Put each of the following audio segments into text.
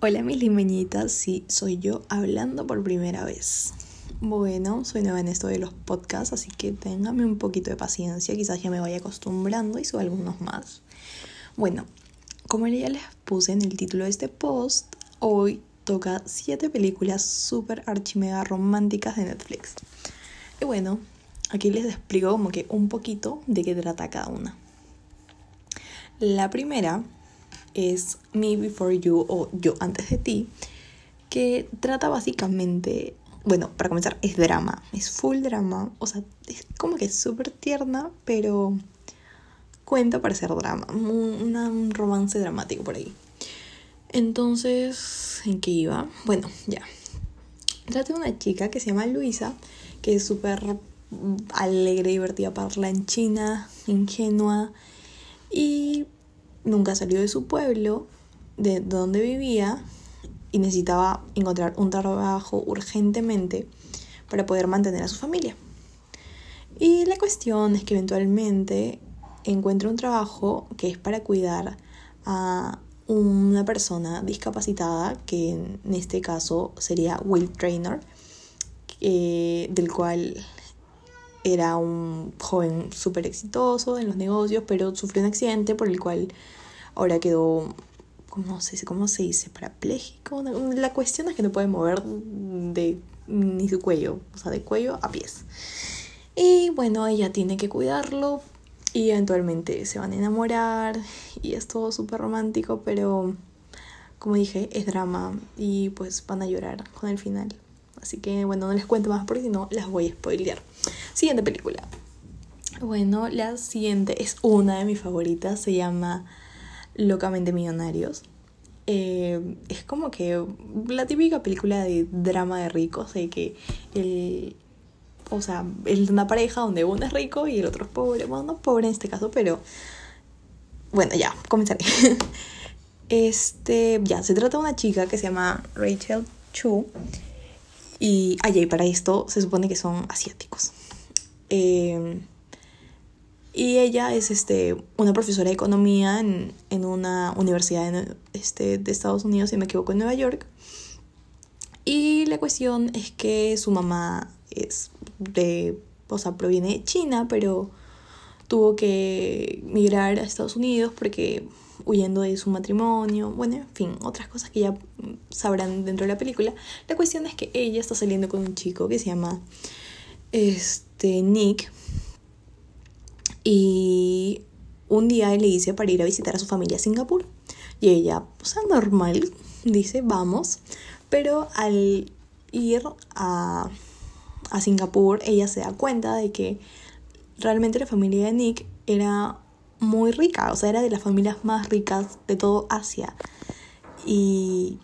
Hola mis limeñitas, sí, soy yo hablando por primera vez. Bueno, soy nueva en esto de los podcasts, así que téngame un poquito de paciencia, quizás ya me vaya acostumbrando y subo algunos más. Bueno, como ya les puse en el título de este post, hoy toca 7 películas super archimega románticas de Netflix. Y bueno, aquí les explico como que un poquito de qué trata cada una. La primera es Me Before You o Yo antes de ti, que trata básicamente, bueno, para comenzar, es drama, es full drama, o sea, es como que súper tierna, pero cuenta para ser drama, un, romance dramático por ahí. Entonces, ¿en qué iba? Bueno, ya. Trata de una chica que se llama Luisa, que es súper alegre, divertida, parla en China, ingenua y nunca salió de su pueblo, de donde vivía, y necesitaba encontrar un trabajo urgentemente para poder mantener a su familia. Y la cuestión es que eventualmente encuentra un trabajo que es para cuidar a una persona discapacitada, que en este caso sería Will Trainer, del cual era un joven súper exitoso en los negocios, pero sufrió un accidente por el cual ahora quedó, ¿cómo se, cómo se dice? Parapléjico. La cuestión es que no puede mover de ni su cuello, o sea, de cuello a pies. Y bueno, ella tiene que cuidarlo y eventualmente se van a enamorar y es todo súper romántico, pero como dije, es drama y pues van a llorar con el final. Así que bueno, no les cuento más porque si no las voy a spoilear. Siguiente película. Bueno, la siguiente es una de mis favoritas, se llama Locamente Millonarios. Eh, es como que la típica película de drama de ricos, de que el, o sea, es una pareja donde uno es rico y el otro es pobre. Bueno, no pobre en este caso, pero bueno, ya, comenzaré. Este, ya, se trata de una chica que se llama Rachel Chu. Y allá, y para esto se supone que son asiáticos. Eh, y ella es este, una profesora de economía en, en una universidad en, este, de Estados Unidos, si me equivoco, en Nueva York. Y la cuestión es que su mamá es de, o sea, proviene de China, pero tuvo que migrar a Estados Unidos porque huyendo de su matrimonio, bueno, en fin, otras cosas que ya sabrán dentro de la película. La cuestión es que ella está saliendo con un chico que se llama este Nick, y un día le dice para ir a visitar a su familia a Singapur. Y ella, o sea, normal, dice, vamos. Pero al ir a, a Singapur, ella se da cuenta de que realmente la familia de Nick era muy rica, o sea, era de las familias más ricas de todo Asia. Y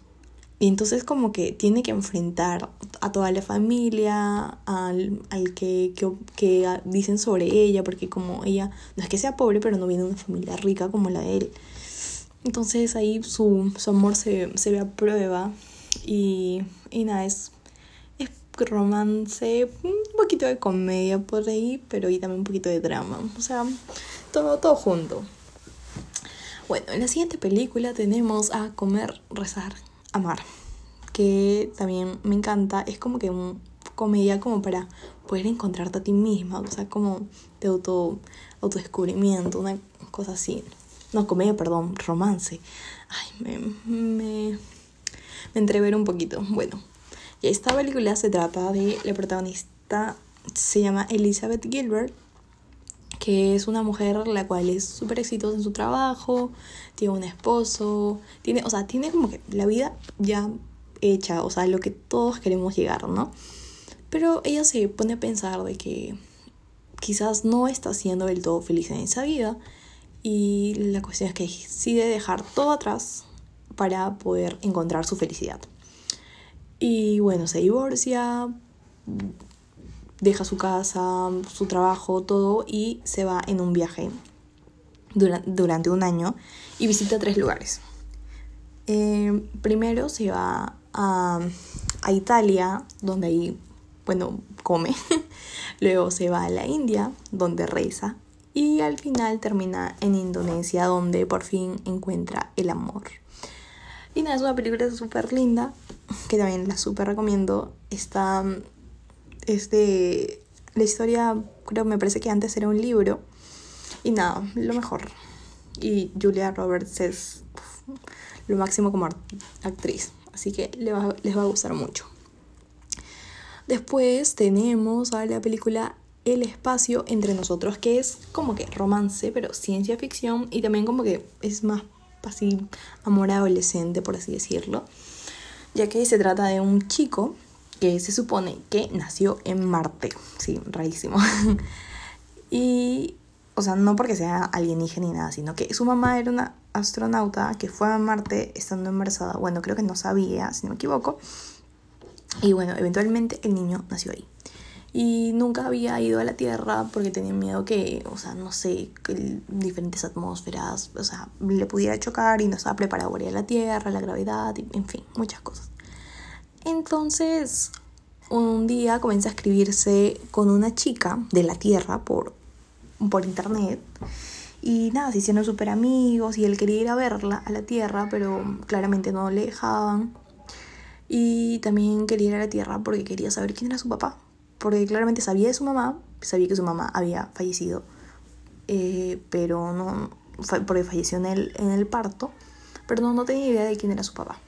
y entonces como que tiene que enfrentar a toda la familia, al, al que, que, dicen sobre ella, porque como ella no es que sea pobre, pero no viene de una familia rica como la de él. Entonces ahí su, su amor se, se ve a prueba y, y nada, es romance, un poquito de comedia por ahí, pero y también un poquito de drama. O sea, todo, todo junto. Bueno, en la siguiente película tenemos a Comer, Rezar, Amar, que también me encanta. Es como que un comedia como para poder encontrarte a ti misma, o sea, como de auto, autodescubrimiento, una cosa así. No, comedia, perdón, romance. Ay, me, me, me un poquito. Bueno, esta película se trata de la protagonista, se llama Elizabeth Gilbert, que es una mujer la cual es súper exitosa en su trabajo, tiene un esposo, tiene, o sea, tiene como que la vida ya hecha, o sea, lo que todos queremos llegar, ¿no? Pero ella se pone a pensar de que quizás no está siendo del todo feliz en esa vida y la cuestión es que decide dejar todo atrás para poder encontrar su felicidad. Y bueno, se divorcia, deja su casa, su trabajo, todo y se va en un viaje durante un año y visita tres lugares. Eh, primero se va a, a, Italia, donde ahí, bueno, come. Luego se va a la India, donde reza. Y al final termina en Indonesia, donde por fin encuentra el amor. Y nada, es una película súper linda, que también la súper recomiendo. Está, es de, la historia, creo, me parece que antes era un libro. Y nada, lo mejor. Y Julia Roberts es lo máximo como actriz. Así que les va, les va a gustar mucho. Después tenemos a la película El espacio entre nosotros, que es como que romance, pero ciencia ficción y también como que es más así amor adolescente, por así decirlo, ya que se trata de un chico que se supone que nació en Marte, sí, rarísimo. y, o sea, no porque sea alienígena ni nada, sino que su mamá era una astronauta que fue a Marte estando embarazada, bueno, creo que no sabía, si no me equivoco, y bueno, eventualmente el niño nació ahí. Y nunca había ido a la Tierra porque tenía miedo que, o sea, no sé, que diferentes atmósferas, o sea, le pudiera chocar y no estaba preparado para ir a la Tierra, la gravedad, en fin, muchas cosas. Entonces, un día comienza a escribirse con una chica de la Tierra por, por internet. Y nada, se hicieron súper amigos y él quería ir a verla a la Tierra, pero claramente no le dejaban. Y también quería ir a la Tierra porque quería saber quién era su papá porque claramente sabía de su mamá, sabía que su mamá había fallecido, eh, pero no, porque falleció en el, en el parto, pero no, tenía idea de quién era su papá.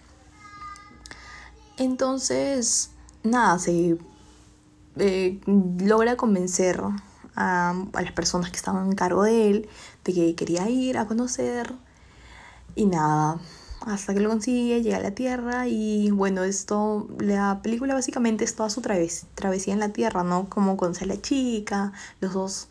Entonces, nada, se eh, logra convencer a, a, las personas que estaban en cargo de él de que quería ir a conocer. Y nada, hasta que lo consigue, llega a la Tierra y bueno, esto, la película básicamente es toda su travesía en la Tierra, ¿no? Como conoce la chica, los dos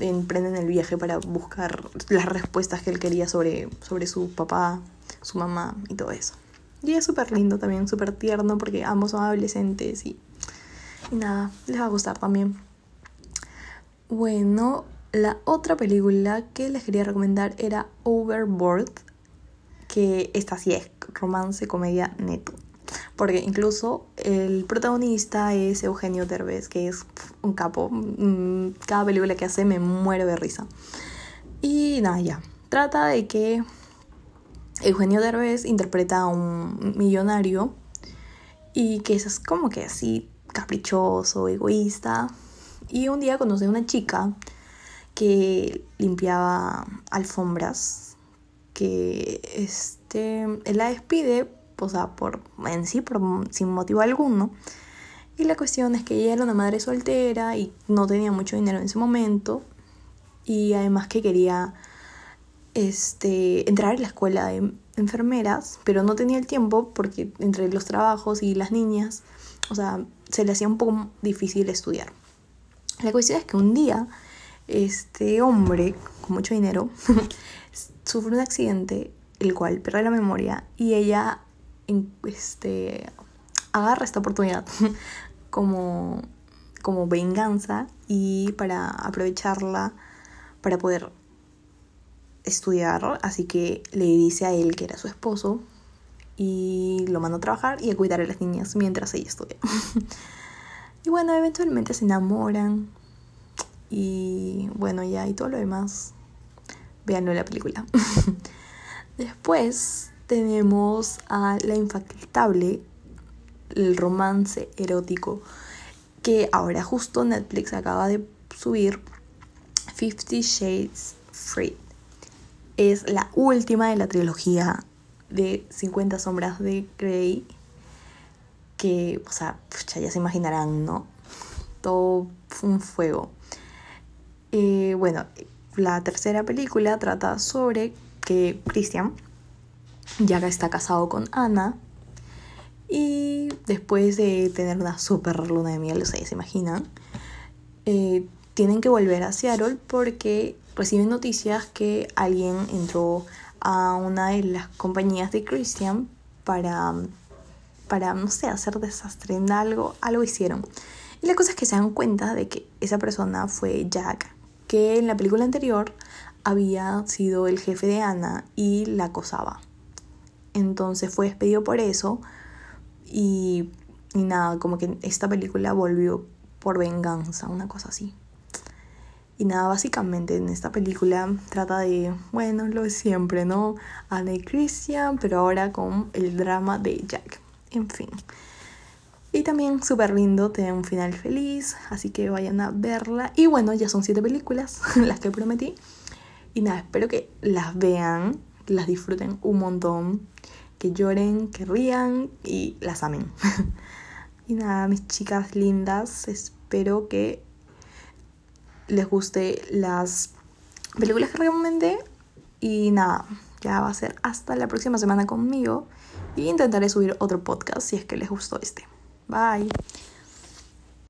emprenden el viaje para buscar las respuestas que él quería sobre, sobre su papá, su mamá y todo eso. Y es súper lindo también, súper tierno porque ambos son adolescentes y, y nada, les va a gustar también. Bueno, la otra película que les quería recomendar era Overboard que esta sí es romance, comedia neto. Porque incluso el protagonista es Eugenio Derbez, que es un capo. Mm, cada película que hace me muero de risa. Y nada, ya. Trata de que Eugenio Derbez interpreta a un millonario y que es como que así caprichoso, egoísta. Y un día conoce a una chica que limpiaba alfombras que este, él la despide, o sea, por, en sí, por, sin motivo alguno. Y la cuestión es que ella era una madre soltera y no tenía mucho dinero en ese momento. Y además que quería este, entrar a la escuela de enfermeras, pero no tenía el tiempo porque entre los trabajos y las niñas, o sea, se le hacía un poco difícil estudiar. La cuestión es que un día este hombre con mucho dinero sufre un accidente, el cual pierde la memoria y ella este, agarra esta oportunidad como, como venganza y para aprovecharla para poder estudiar, así que le dice a él que era su esposo y lo manda a trabajar y a cuidar a las niñas mientras ella estudia. y bueno, eventualmente se enamoran y bueno, ya y todo lo demás Veanlo la película. Después tenemos a La Infactable, el romance erótico, que ahora justo Netflix acaba de subir Fifty Shades Free. Es la última de la trilogía de 50 sombras de Grey. Que, o sea, ya se imaginarán, ¿no? Todo un fuego. Eh, bueno, la tercera película trata sobre que Christian ya está casado con Ana y después de tener una super luna de miel, o sea, se imaginan, eh, tienen que volver a Seattle porque reciben noticias que alguien entró a una de las compañías de Christian para, para no sé, hacer desastre en algo, algo hicieron. Y la cosa es que se dan cuenta de que esa persona fue Jack, que en la película anterior había sido el jefe de Ana y la acosaba. Entonces fue despedido por eso y, nada, como que esta película volvió por venganza, una cosa así. Y nada, básicamente en esta película trata de, bueno, lo de siempre, ¿no? Ana y Christian, pero ahora con el drama de Jack. En fin. Y también súper lindo, tiene un final feliz, así que vayan a verla. Y bueno, ya son siete películas, las que prometí. Y nada, espero que las vean, las disfruten un montón, que lloren, que rían y las amen. y nada, mis chicas lindas, espero que les guste las películas que recomendé. Y nada, ya va a ser hasta la próxima semana conmigo. Y intentaré subir otro podcast si es que les gustó este. Bye.